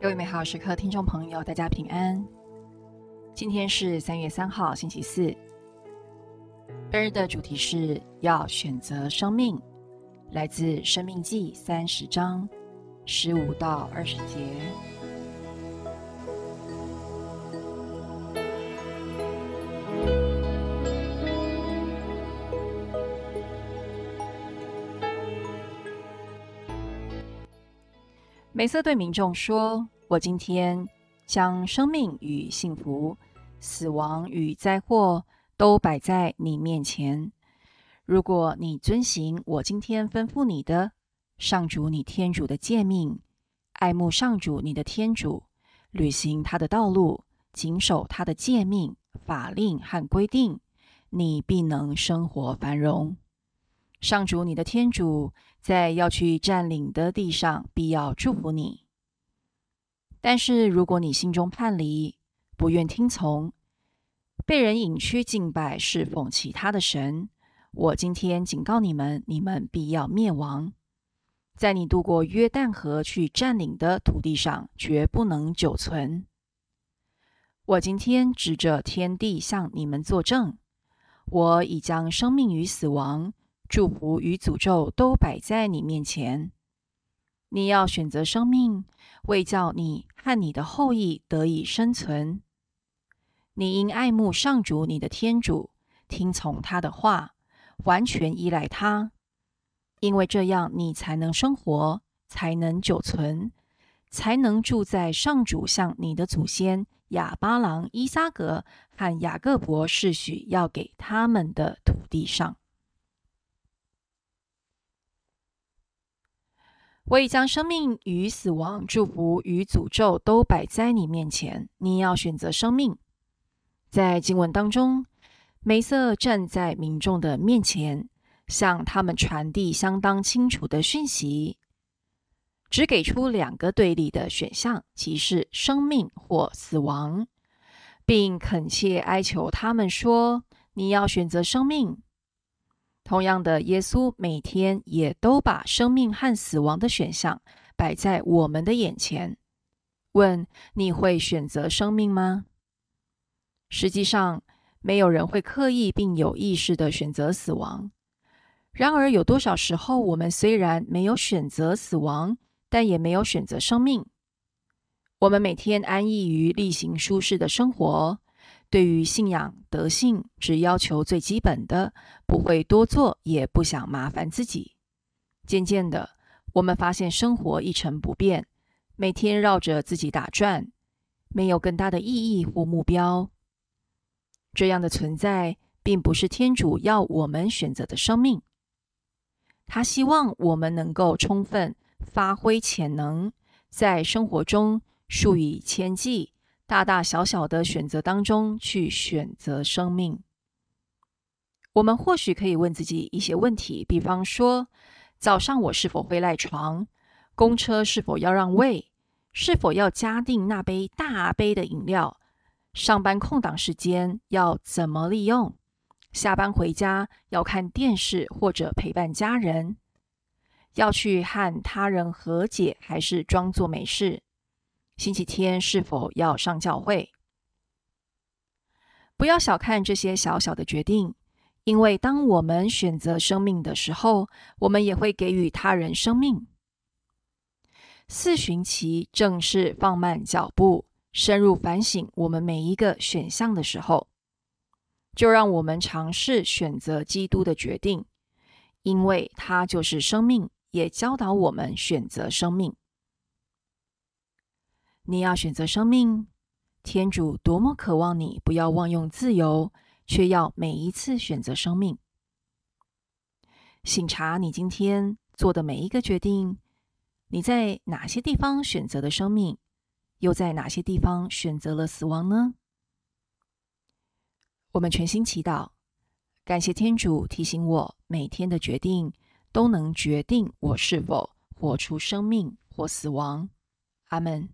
各位美好时刻听众朋友，大家平安。今天是三月三号，星期四。今日的主题是要选择生命，来自《生命记》三十章十五到二十节。梅瑟对民众说：“我今天将生命与幸福、死亡与灾祸都摆在你面前。如果你遵行我今天吩咐你的上主你天主的诫命，爱慕上主你的天主，履行他的道路，谨守他的诫命、法令和规定，你必能生活繁荣。上主你的天主。”在要去占领的地上，必要祝福你。但是，如果你心中叛离，不愿听从，被人引去敬拜侍奉其他的神，我今天警告你们：你们必要灭亡。在你渡过约旦河去占领的土地上，绝不能久存。我今天指着天地向你们作证：我已将生命与死亡。祝福与诅咒都摆在你面前，你要选择生命，为叫你和你的后裔得以生存。你应爱慕上主你的天主，听从他的话，完全依赖他，因为这样你才能生活，才能久存，才能住在上主向你的祖先亚巴郎、伊撒格和雅各伯世许要给他们的土地上。我已将生命与死亡、祝福与诅咒都摆在你面前，你要选择生命。在经文当中，梅瑟站在民众的面前，向他们传递相当清楚的讯息，只给出两个对立的选项，即是生命或死亡，并恳切哀求他们说：“你要选择生命。”同样的，耶稣每天也都把生命和死亡的选项摆在我们的眼前，问你会选择生命吗？实际上，没有人会刻意并有意识的选择死亡。然而，有多少时候，我们虽然没有选择死亡，但也没有选择生命？我们每天安逸于例行舒适的生活。对于信仰德性，只要求最基本的，不会多做，也不想麻烦自己。渐渐的，我们发现生活一成不变，每天绕着自己打转，没有更大的意义或目标。这样的存在，并不是天主要我们选择的生命。他希望我们能够充分发挥潜能，在生活中数以千计。大大小小的选择当中去选择生命，我们或许可以问自己一些问题，比方说：早上我是否会赖床？公车是否要让位？是否要加订那杯大杯的饮料？上班空档时间要怎么利用？下班回家要看电视或者陪伴家人？要去和他人和解，还是装作没事？星期天是否要上教会？不要小看这些小小的决定，因为当我们选择生命的时候，我们也会给予他人生命。四旬期正是放慢脚步、深入反省我们每一个选项的时候。就让我们尝试选择基督的决定，因为他就是生命，也教导我们选择生命。你要选择生命，天主多么渴望你不要妄用自由，却要每一次选择生命。醒察你今天做的每一个决定，你在哪些地方选择的生命，又在哪些地方选择了死亡呢？我们全心祈祷，感谢天主提醒我，每天的决定都能决定我是否活出生命或死亡。阿门。